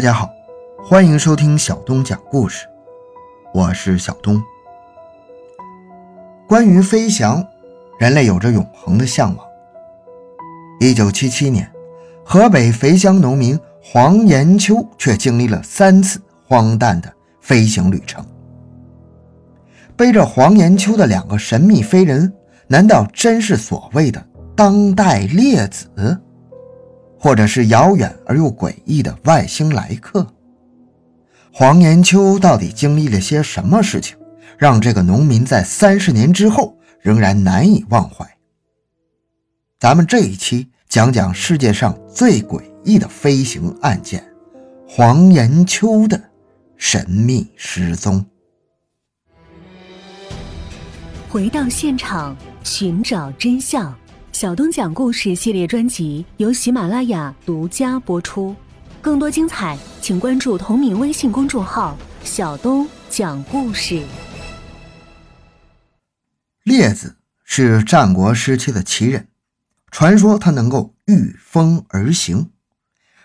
大家好，欢迎收听小东讲故事，我是小东。关于飞翔，人类有着永恒的向往。一九七七年，河北肥乡农民黄延秋却经历了三次荒诞的飞行旅程。背着黄延秋的两个神秘飞人，难道真是所谓的当代列子？或者是遥远而又诡异的外星来客。黄延秋到底经历了些什么事情，让这个农民在三十年之后仍然难以忘怀？咱们这一期讲讲世界上最诡异的飞行案件——黄延秋的神秘失踪。回到现场，寻找真相。小东讲故事系列专辑由喜马拉雅独家播出，更多精彩，请关注同名微信公众号“小东讲故事”。列子是战国时期的奇人，传说他能够御风而行，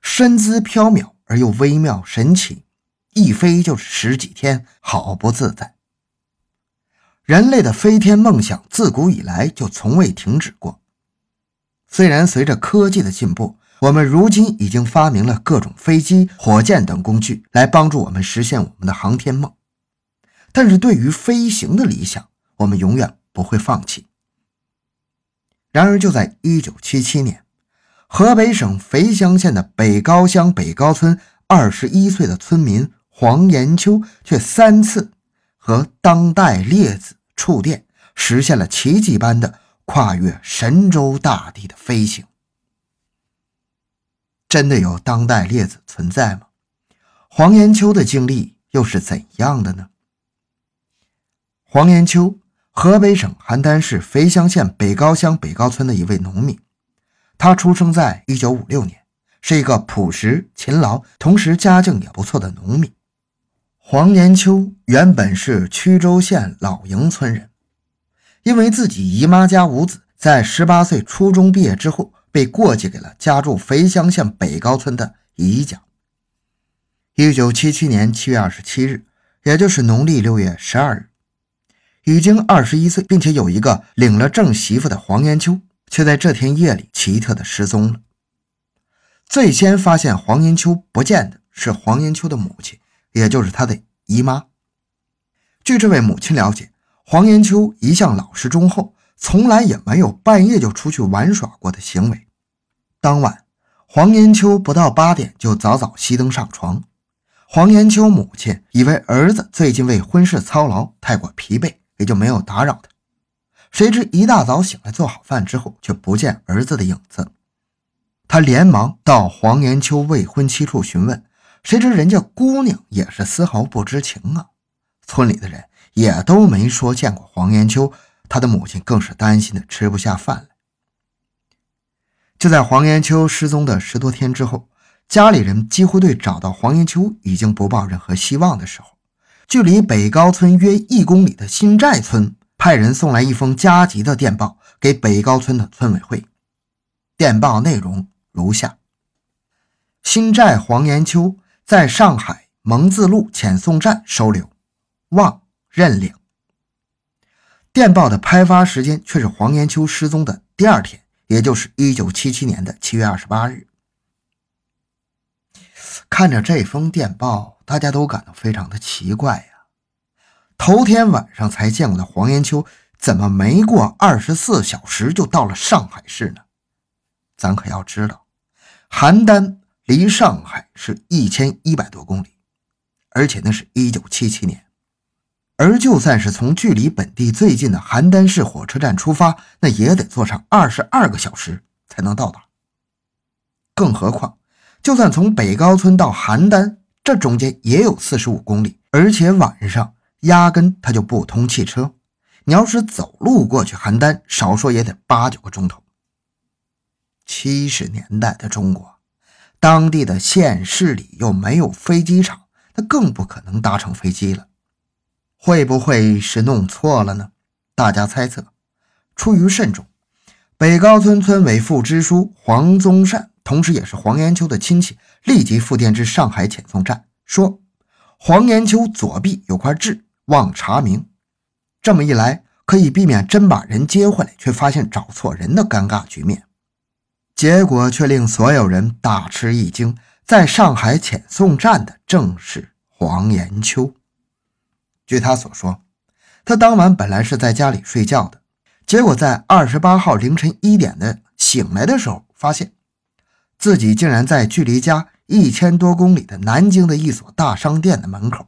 身姿飘渺而又微妙神奇，一飞就是十几天，好不自在。人类的飞天梦想自古以来就从未停止过。虽然随着科技的进步，我们如今已经发明了各种飞机、火箭等工具来帮助我们实现我们的航天梦，但是对于飞行的理想，我们永远不会放弃。然而，就在1977年，河北省肥乡县的北高乡北高村21岁的村民黄延秋，却三次和当代列子触电，实现了奇迹般的。跨越神州大地的飞行，真的有当代列子存在吗？黄延秋的经历又是怎样的呢？黄延秋，河北省邯郸市肥乡县北高乡北高村的一位农民，他出生在一九五六年，是一个朴实勤劳，同时家境也不错的农民。黄延秋原本是曲周县老营村人。因为自己姨妈家五子，在十八岁初中毕业之后，被过继给了家住肥乡县北高村的姨家。一九七七年七月二十七日，也就是农历六月十二日，已经二十一岁，并且有一个领了证媳妇的黄延秋，却在这天夜里奇特的失踪了。最先发现黄延秋不见的是黄延秋的母亲，也就是他的姨妈。据这位母亲了解。黄延秋一向老实忠厚，从来也没有半夜就出去玩耍过的行为。当晚，黄延秋不到八点就早早熄灯上床。黄延秋母亲以为儿子最近为婚事操劳太过疲惫，也就没有打扰他。谁知一大早醒来做好饭之后，却不见儿子的影子。他连忙到黄延秋未婚妻处询问，谁知人家姑娘也是丝毫不知情啊！村里的人。也都没说见过黄延秋，他的母亲更是担心的吃不下饭来。就在黄延秋失踪的十多天之后，家里人几乎对找到黄延秋已经不抱任何希望的时候，距离北高村约一公里的新寨村派人送来一封加急的电报给北高村的村委会。电报内容如下：新寨黄延秋在上海蒙自路遣送站收留，望。认领。电报的拍发时间却是黄延秋失踪的第二天，也就是一九七七年的七月二十八日。看着这封电报，大家都感到非常的奇怪呀。头天晚上才见过的黄延秋，怎么没过二十四小时就到了上海市呢？咱可要知道，邯郸离上海是一千一百多公里，而且那是一九七七年。而就算是从距离本地最近的邯郸市火车站出发，那也得坐上二十二个小时才能到达。更何况，就算从北高村到邯郸，这中间也有四十五公里，而且晚上压根它就不通汽车。你要是走路过去邯郸，少说也得八九个钟头。七十年代的中国，当地的县市里又没有飞机场，那更不可能搭乘飞机了。会不会是弄错了呢？大家猜测。出于慎重，北高村村委副支书黄宗善同时也是黄延秋的亲戚，立即复电至上海遣送站，说黄延秋左臂有块痣，望查明。这么一来，可以避免真把人接回来，却发现找错人的尴尬局面。结果却令所有人大吃一惊，在上海遣送站的正是黄延秋。据他所说，他当晚本来是在家里睡觉的，结果在二十八号凌晨一点的醒来的时候，发现自己竟然在距离家一千多公里的南京的一所大商店的门口。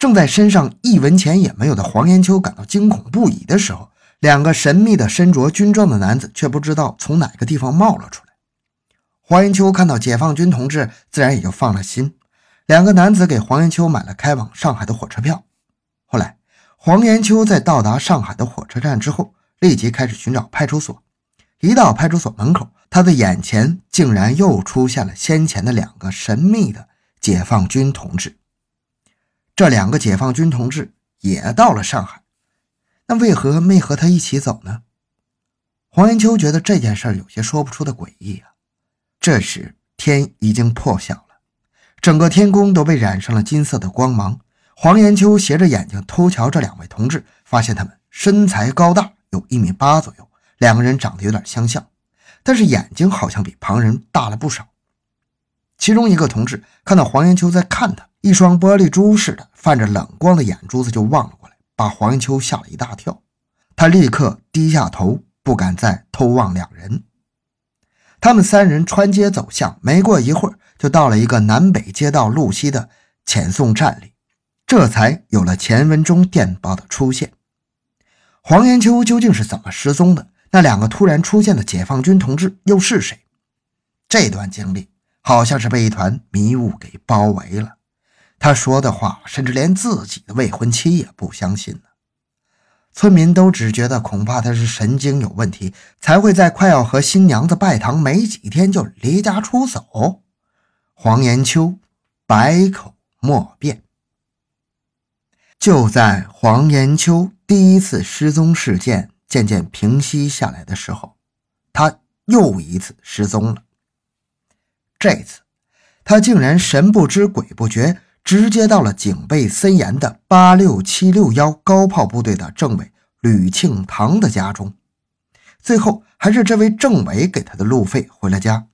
正在身上一文钱也没有的黄延秋感到惊恐不已的时候，两个神秘的身着军装的男子却不知道从哪个地方冒了出来。黄延秋看到解放军同志，自然也就放了心。两个男子给黄延秋买了开往上海的火车票。后来，黄延秋在到达上海的火车站之后，立即开始寻找派出所。一到派出所门口，他的眼前竟然又出现了先前的两个神秘的解放军同志。这两个解放军同志也到了上海，那为何没和他一起走呢？黄延秋觉得这件事有些说不出的诡异啊。这时天已经破晓了，整个天空都被染上了金色的光芒。黄延秋斜着眼睛偷瞧这两位同志，发现他们身材高大，有一米八左右，两个人长得有点相像，但是眼睛好像比旁人大了不少。其中一个同志看到黄延秋在看他。一双玻璃珠似的泛着冷光的眼珠子就望了过来，把黄延秋吓了一大跳。他立刻低下头，不敢再偷望两人。他们三人穿街走巷，没过一会儿就到了一个南北街道路西的遣送站里，这才有了钱文忠电报的出现。黄延秋究竟是怎么失踪的？那两个突然出现的解放军同志又是谁？这段经历好像是被一团迷雾给包围了。他说的话，甚至连自己的未婚妻也不相信了。村民都只觉得恐怕他是神经有问题，才会在快要和新娘子拜堂没几天就离家出走。黄延秋百口莫辩。就在黄延秋第一次失踪事件渐渐平息下来的时候，他又一次失踪了。这次，他竟然神不知鬼不觉。直接到了警备森严的八六七六幺高炮部队的政委吕庆堂的家中，最后还是这位政委给他的路费回了家。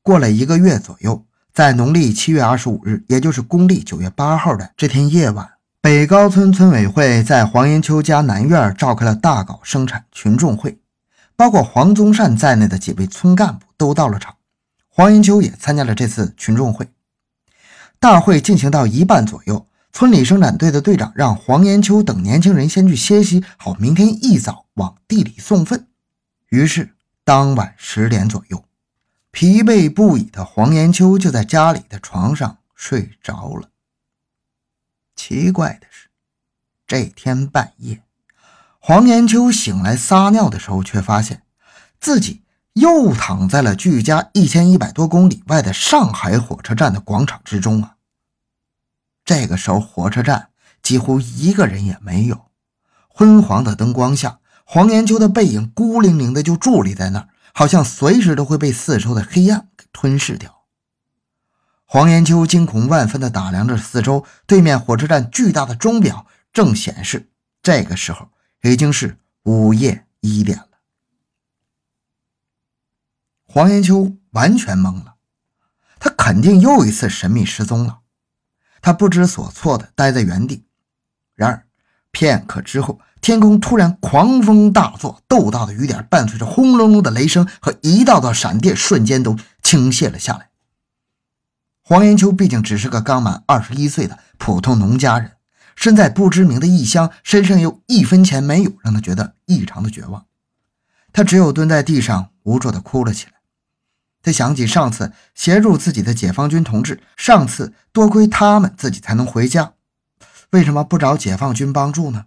过了一个月左右，在农历七月二十五日，也就是公历九月八号的这天夜晚，北高村村委会在黄延秋家南院召开了大搞生产群众会，包括黄宗善在内的几位村干部都到了场，黄延秋也参加了这次群众会。大会进行到一半左右，村里生产队的队长让黄延秋等年轻人先去歇息，好明天一早往地里送粪。于是当晚十点左右，疲惫不已的黄延秋就在家里的床上睡着了。奇怪的是，这天半夜，黄延秋醒来撒尿的时候，却发现自己。又躺在了距家一千一百多公里外的上海火车站的广场之中啊！这个时候，火车站几乎一个人也没有。昏黄的灯光下，黄延秋的背影孤零零的就伫立在那儿，好像随时都会被四周的黑暗给吞噬掉。黄延秋惊恐万分地打量着四周，对面火车站巨大的钟表正显示，这个时候已经是午夜一点了。黄延秋完全懵了，他肯定又一次神秘失踪了。他不知所措地待在原地。然而片刻之后，天空突然狂风大作，豆大的雨点伴随着轰隆隆的雷声和一道道闪电，瞬间都倾泻了下来。黄延秋毕竟只是个刚满二十一岁的普通农家人，身在不知名的异乡，身上又一分钱没有，让他觉得异常的绝望。他只有蹲在地上，无助地哭了起来。他想起上次协助自己的解放军同志，上次多亏他们，自己才能回家。为什么不找解放军帮助呢？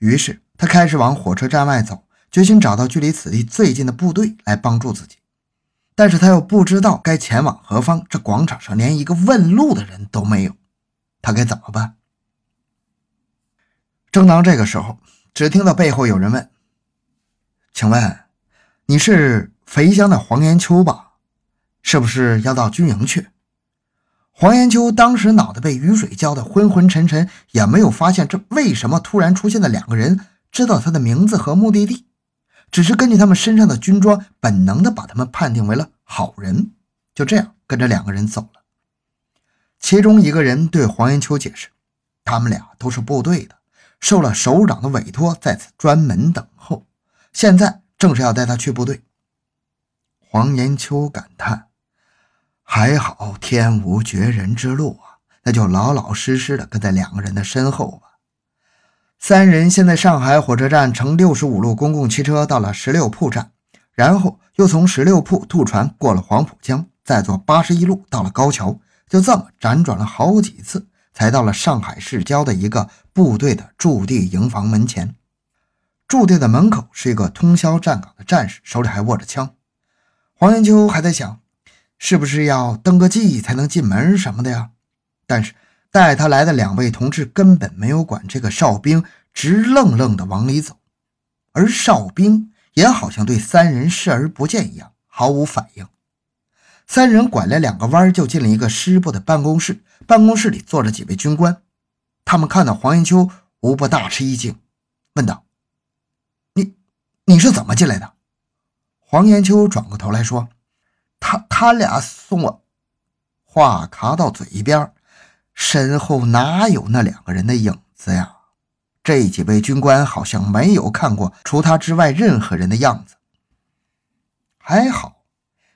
于是他开始往火车站外走，决心找到距离此地最近的部队来帮助自己。但是他又不知道该前往何方，这广场上连一个问路的人都没有，他该怎么办？正当这个时候，只听到背后有人问：“请问，你是肥乡的黄延秋吧？”是不是要到军营去？黄延秋当时脑袋被雨水浇得昏昏沉沉，也没有发现这为什么突然出现的两个人知道他的名字和目的地，只是根据他们身上的军装，本能的把他们判定为了好人，就这样跟着两个人走了。其中一个人对黄延秋解释，他们俩都是部队的，受了首长的委托，在此专门等候，现在正是要带他去部队。黄延秋感叹。还好天无绝人之路啊，那就老老实实的跟在两个人的身后吧。三人先在上海火车站乘六十五路公共汽车到了十六铺站，然后又从十六铺渡船过了黄浦江，再坐八十一路到了高桥，就这么辗转了好几次，才到了上海市郊的一个部队的驻地营房门前。驻地的门口是一个通宵站岗的战士，手里还握着枪。黄延秋还在想。是不是要登个记才能进门什么的呀？但是带他来的两位同志根本没有管这个哨兵，直愣愣地往里走，而哨兵也好像对三人视而不见一样，毫无反应。三人拐了两个弯，就进了一个师部的办公室。办公室里坐着几位军官，他们看到黄延秋，无不大吃一惊，问道：“你你是怎么进来的？”黄延秋转过头来说。他他俩送我，话卡到嘴边，身后哪有那两个人的影子呀？这几位军官好像没有看过除他之外任何人的样子。还好，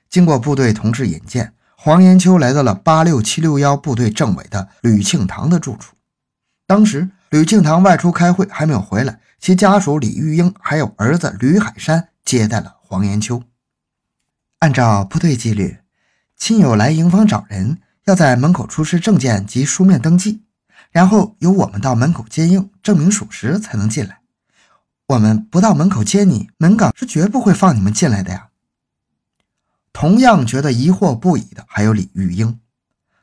经过部队同志引荐，黄延秋来到了八六七六幺部队政委的吕庆堂的住处。当时吕庆堂外出开会，还没有回来，其家属李玉英还有儿子吕海山接待了黄延秋。按照部队纪律，亲友来营房找人，要在门口出示证件及书面登记，然后由我们到门口接应，证明属实才能进来。我们不到门口接你，门岗是绝不会放你们进来的呀。同样觉得疑惑不已的还有李玉英，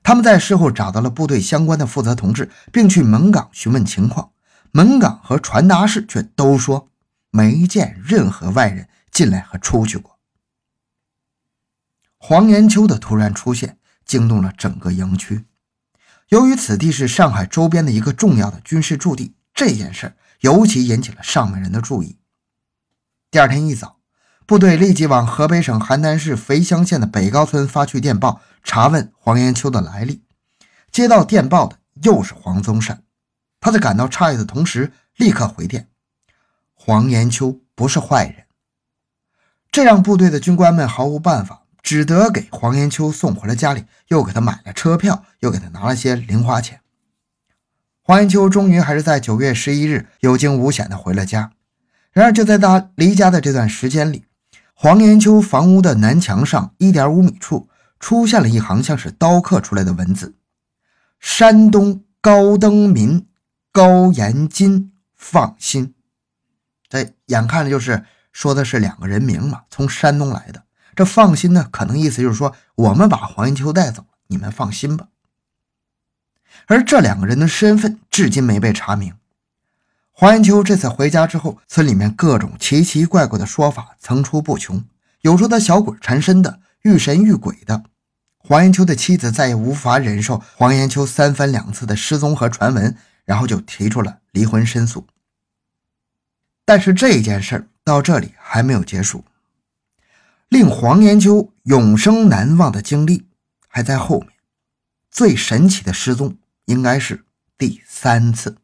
他们在事后找到了部队相关的负责同志，并去门岗询问情况，门岗和传达室却都说没见任何外人进来和出去过。黄延秋的突然出现惊动了整个营区。由于此地是上海周边的一个重要的军事驻地，这件事尤其引起了上面人的注意。第二天一早，部队立即往河北省邯郸市肥乡县的北高村发去电报，查问黄延秋的来历。接到电报的又是黄宗善，他在感到诧异的同时，立刻回电：黄延秋不是坏人。这让部队的军官们毫无办法。只得给黄延秋送回了家里，又给他买了车票，又给他拿了些零花钱。黄延秋终于还是在九月十一日有惊无险的回了家。然而就在他离家的这段时间里，黄延秋房屋的南墙上一点五米处出现了一行像是刀刻出来的文字：“山东高登民高延金放心。”这眼看着就是说的是两个人名嘛，从山东来的。这放心呢，可能意思就是说，我们把黄延秋带走了，你们放心吧。而这两个人的身份至今没被查明。黄延秋这次回家之后，村里面各种奇奇怪怪的说法层出不穷，有说他小鬼缠身的，遇神遇鬼的。黄延秋的妻子再也无法忍受黄延秋三番两次的失踪和传闻，然后就提出了离婚申诉。但是这件事到这里还没有结束。令黄延秋永生难忘的经历还在后面，最神奇的失踪应该是第三次。